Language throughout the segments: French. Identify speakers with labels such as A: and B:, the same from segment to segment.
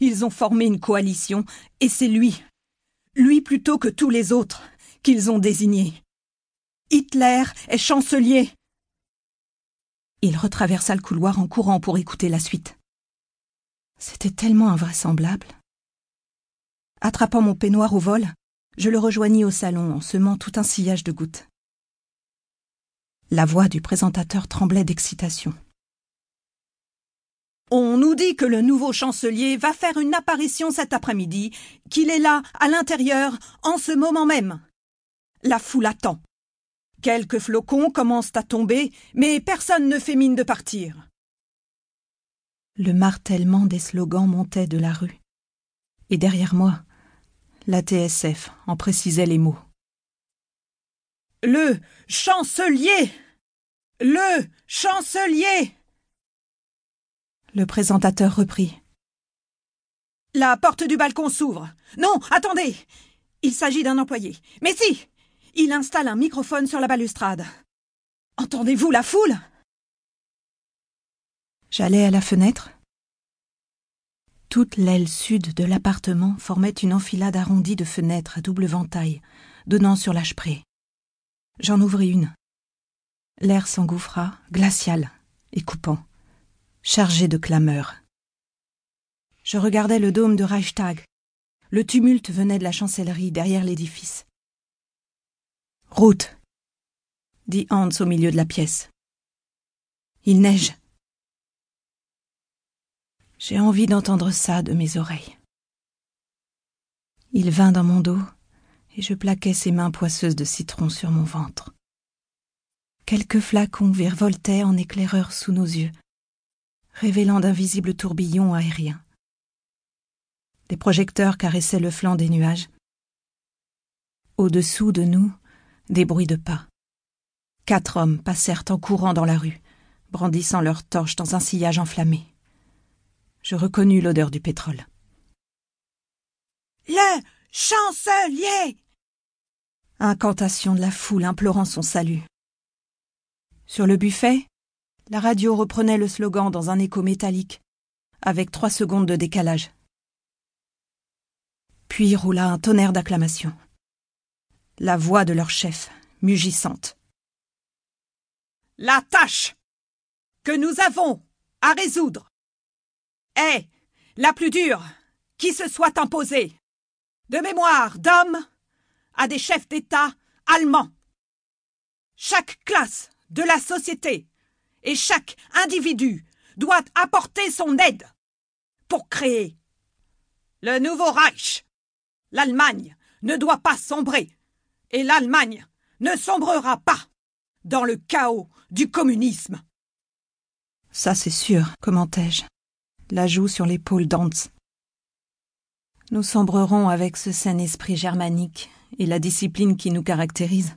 A: Ils ont formé une coalition, et c'est lui, lui plutôt que tous les autres, qu'ils ont désigné. Hitler est chancelier. Il retraversa le couloir en courant pour écouter la suite. C'était tellement invraisemblable. Attrapant mon peignoir au vol, je le rejoignis au salon en semant tout un sillage de gouttes. La voix du présentateur tremblait d'excitation. On nous dit que le nouveau chancelier va faire une apparition cet après-midi, qu'il est là, à l'intérieur, en ce moment même. La foule attend. Quelques flocons commencent à tomber, mais personne ne fait mine de partir. Le martèlement des slogans montait de la rue. Et derrière moi, la TSF en précisait les mots. Le chancelier Le chancelier Le présentateur reprit. La porte du balcon s'ouvre. Non, attendez Il s'agit d'un employé. Mais si Il installe un microphone sur la balustrade. Entendez-vous la foule? J'allai à la fenêtre. Toute l'aile sud de l'appartement formait une enfilade arrondie de fenêtres à double ventail, donnant sur la J'en ouvris une. L'air s'engouffra, glacial et coupant, chargé de clameurs. Je regardais le dôme de Reichstag. Le tumulte venait de la chancellerie derrière l'édifice. Route, dit Hans au milieu de la pièce. Il neige. J'ai envie d'entendre ça de mes oreilles. Il vint dans mon dos et je plaquai ses mains poisseuses de citron sur mon ventre. Quelques flacons virevoltaient en éclaireur sous nos yeux, révélant d'invisibles tourbillons aériens. Des projecteurs caressaient le flanc des nuages. Au-dessous de nous, des bruits de pas. Quatre hommes passèrent en courant dans la rue, brandissant leurs torches dans un sillage enflammé. Je reconnus l'odeur du pétrole. Le chancelier Incantation de la foule implorant son salut. Sur le buffet, la radio reprenait le slogan dans un écho métallique, avec trois secondes de décalage. Puis roula un tonnerre d'acclamations. La voix de leur chef, mugissante. La tâche que nous avons à résoudre est la plus dure qui se soit imposée. De mémoire d'hommes à des chefs d'État allemands. Chaque classe de la société et chaque individu doit apporter son aide pour créer le nouveau Reich. L'Allemagne ne doit pas sombrer et l'Allemagne ne sombrera pas dans le chaos du communisme. Ça c'est sûr, commentai-je, la joue sur l'épaule d'Antz. Nous sombrerons avec ce saint esprit germanique et la discipline qui nous caractérise.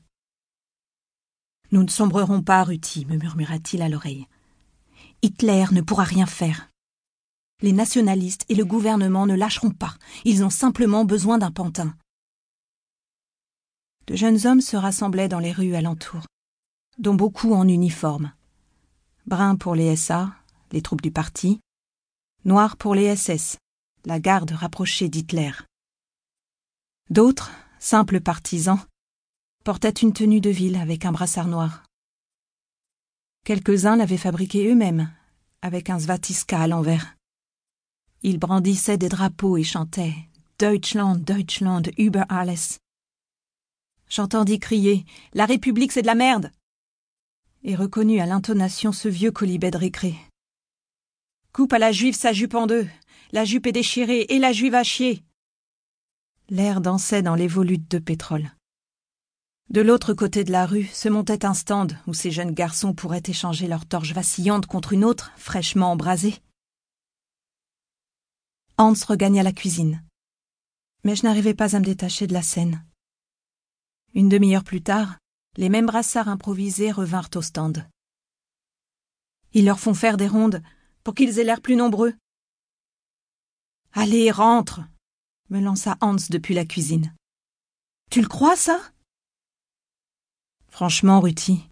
A: Nous ne sombrerons pas, Ruti, me murmura-t-il à l'oreille. Hitler ne pourra rien faire. Les nationalistes et le gouvernement ne lâcheront pas. Ils ont simplement besoin d'un pantin. De jeunes hommes se rassemblaient dans les rues alentour, dont beaucoup en uniforme. Bruns pour les SA, les troupes du parti, noirs pour les SS, la garde rapprochée d'Hitler. D'autres, simples partisans, portaient une tenue de ville avec un brassard noir. Quelques-uns l'avaient fabriqué eux-mêmes, avec un svatiska à l'envers. Ils brandissaient des drapeaux et chantaient Deutschland, Deutschland, über alles. J'entendis crier La République, c'est de la merde et reconnus à l'intonation ce vieux colibet de récré. Coupe à la juive sa jupe en deux, la jupe est déchirée et la juive à chier. L'air dansait dans les volutes de pétrole. De l'autre côté de la rue se montait un stand où ces jeunes garçons pourraient échanger leurs torches vacillantes contre une autre, fraîchement embrasée. Hans regagna la cuisine. Mais je n'arrivais pas à me détacher de la scène. Une demi-heure plus tard, les mêmes brassards improvisés revinrent au stand. Ils leur font faire des rondes pour qu'ils aient l'air plus nombreux. Allez, rentre me lança Hans depuis la cuisine. Tu le crois, ça? Franchement, Ruti.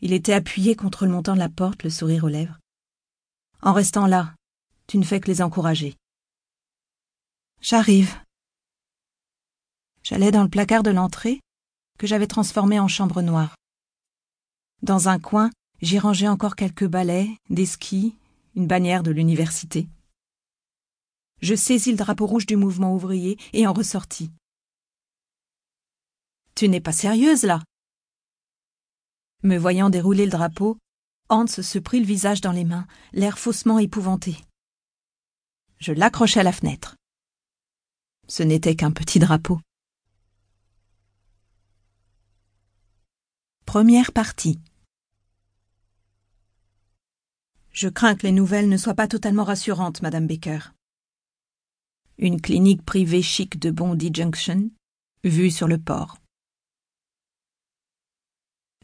A: Il était appuyé contre le montant de la porte, le sourire aux lèvres. En restant là, tu ne fais que les encourager. J'arrive. J'allais dans le placard de l'entrée, que j'avais transformé en chambre noire. Dans un coin, j'y rangeais encore quelques balais, des skis, une bannière de l'université. Je saisis le drapeau rouge du mouvement ouvrier et en ressortis. Tu n'es pas sérieuse, là? Me voyant dérouler le drapeau, Hans se prit le visage dans les mains, l'air faussement épouvanté. Je l'accrochai à la fenêtre. Ce n'était qu'un petit drapeau. Première partie. Je crains que les nouvelles ne soient pas totalement rassurantes, Madame Baker. Une clinique privée chic de Bondi Junction, vue sur le port.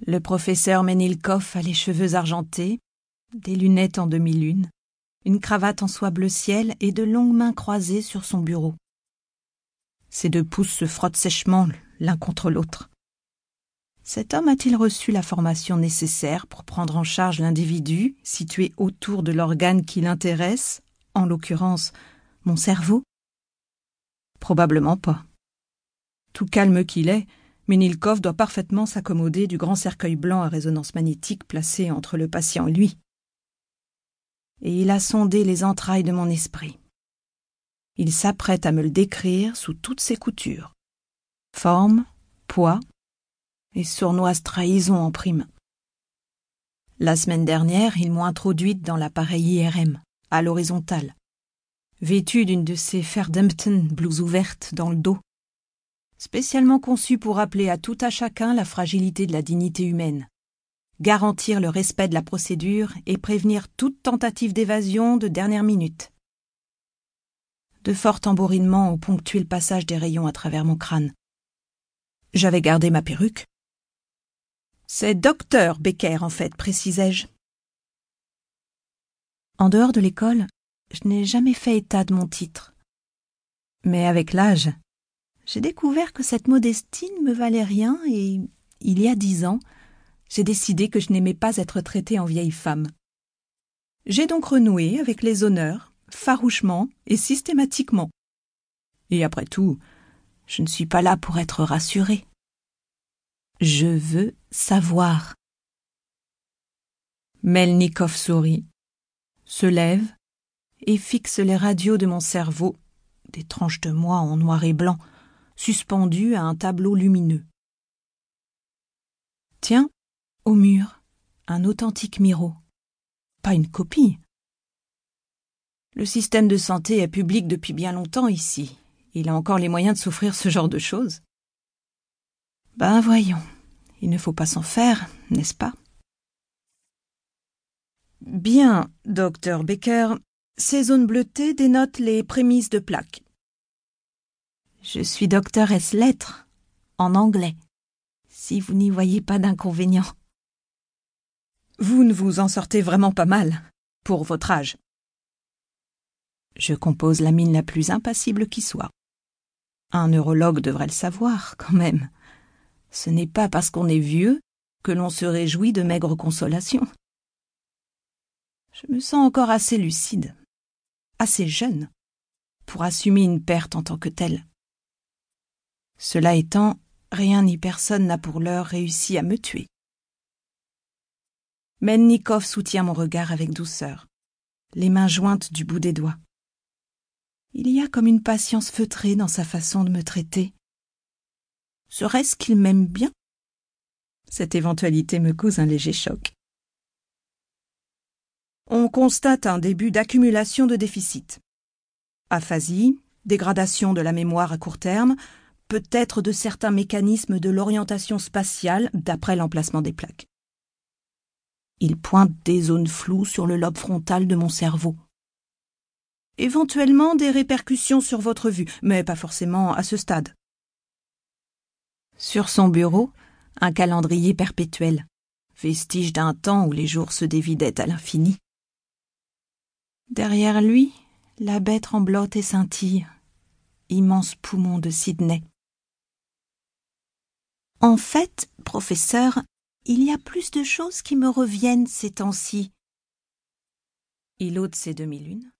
A: Le professeur Menilkov a les cheveux argentés, des lunettes en demi-lune, une cravate en soie bleu ciel et de longues mains croisées sur son bureau. Ses deux pouces se frottent sèchement l'un contre l'autre. Cet homme a-t-il reçu la formation nécessaire pour prendre en charge l'individu situé autour de l'organe qui l'intéresse, en l'occurrence mon cerveau? Probablement pas. Tout calme qu'il est, Menilkov doit parfaitement s'accommoder du grand cercueil blanc à résonance magnétique placé entre le patient et lui. Et il a sondé les entrailles de mon esprit. Il s'apprête à me le décrire sous toutes ses coutures. Forme, poids et sournoise trahison en prime. La semaine dernière, ils m'ont introduite dans l'appareil IRM, à l'horizontale, vêtue d'une de ces Ferdempton blouses ouvertes dans le dos, spécialement conçu pour rappeler à tout à chacun la fragilité de la dignité humaine, garantir le respect de la procédure et prévenir toute tentative d'évasion de dernière minute. De forts tambourinements ont ponctué le passage des rayons à travers mon crâne. J'avais gardé ma perruque. C'est docteur Becker, en fait, précisai-je. En dehors de l'école, je n'ai jamais fait état de mon titre. Mais avec l'âge, j'ai découvert que cette modestie ne me valait rien et, il y a dix ans, j'ai décidé que je n'aimais pas être traitée en vieille femme. J'ai donc renoué avec les honneurs, farouchement et systématiquement. Et après tout, je ne suis pas là pour être rassurée. Je veux savoir. Melnikov sourit, se lève et fixe les radios de mon cerveau, des tranches de moi en noir et blanc, suspendu à un tableau lumineux. Tiens, au mur, un authentique Miro. Pas une copie. Le système de santé est public depuis bien longtemps ici. Il a encore les moyens de s'offrir ce genre de choses. Ben voyons, il ne faut pas s'en faire, n'est-ce pas? Bien, docteur Becker, ces zones bleutées dénotent les prémices de plaques. Je suis doctoresse lettres, en anglais, si vous n'y voyez pas d'inconvénient. Vous ne vous en sortez vraiment pas mal, pour votre âge. Je compose la mine la plus impassible qui soit. Un neurologue devrait le savoir, quand même. Ce n'est pas parce qu'on est vieux que l'on se réjouit de maigres consolations. Je me sens encore assez lucide, assez jeune, pour assumer une perte en tant que telle. Cela étant, rien ni personne n'a pour l'heure réussi à me tuer. Mennikov soutient mon regard avec douceur, les mains jointes du bout des doigts. Il y a comme une patience feutrée dans sa façon de me traiter. Serait-ce qu'il m'aime bien? Cette éventualité me cause un léger choc. On constate un début d'accumulation de déficits. Aphasie, dégradation de la mémoire à court terme, peut-être de certains mécanismes de l'orientation spatiale d'après l'emplacement des plaques. Il pointe des zones floues sur le lobe frontal de mon cerveau. Éventuellement des répercussions sur votre vue, mais pas forcément à ce stade. Sur son bureau, un calendrier perpétuel, vestige d'un temps où les jours se dévidaient à l'infini. Derrière lui, la baie tremblote et scintille, immense poumon de Sydney. En fait, professeur, il y a plus de choses qui me reviennent ces temps-ci. Il ôte ses demi-lunes,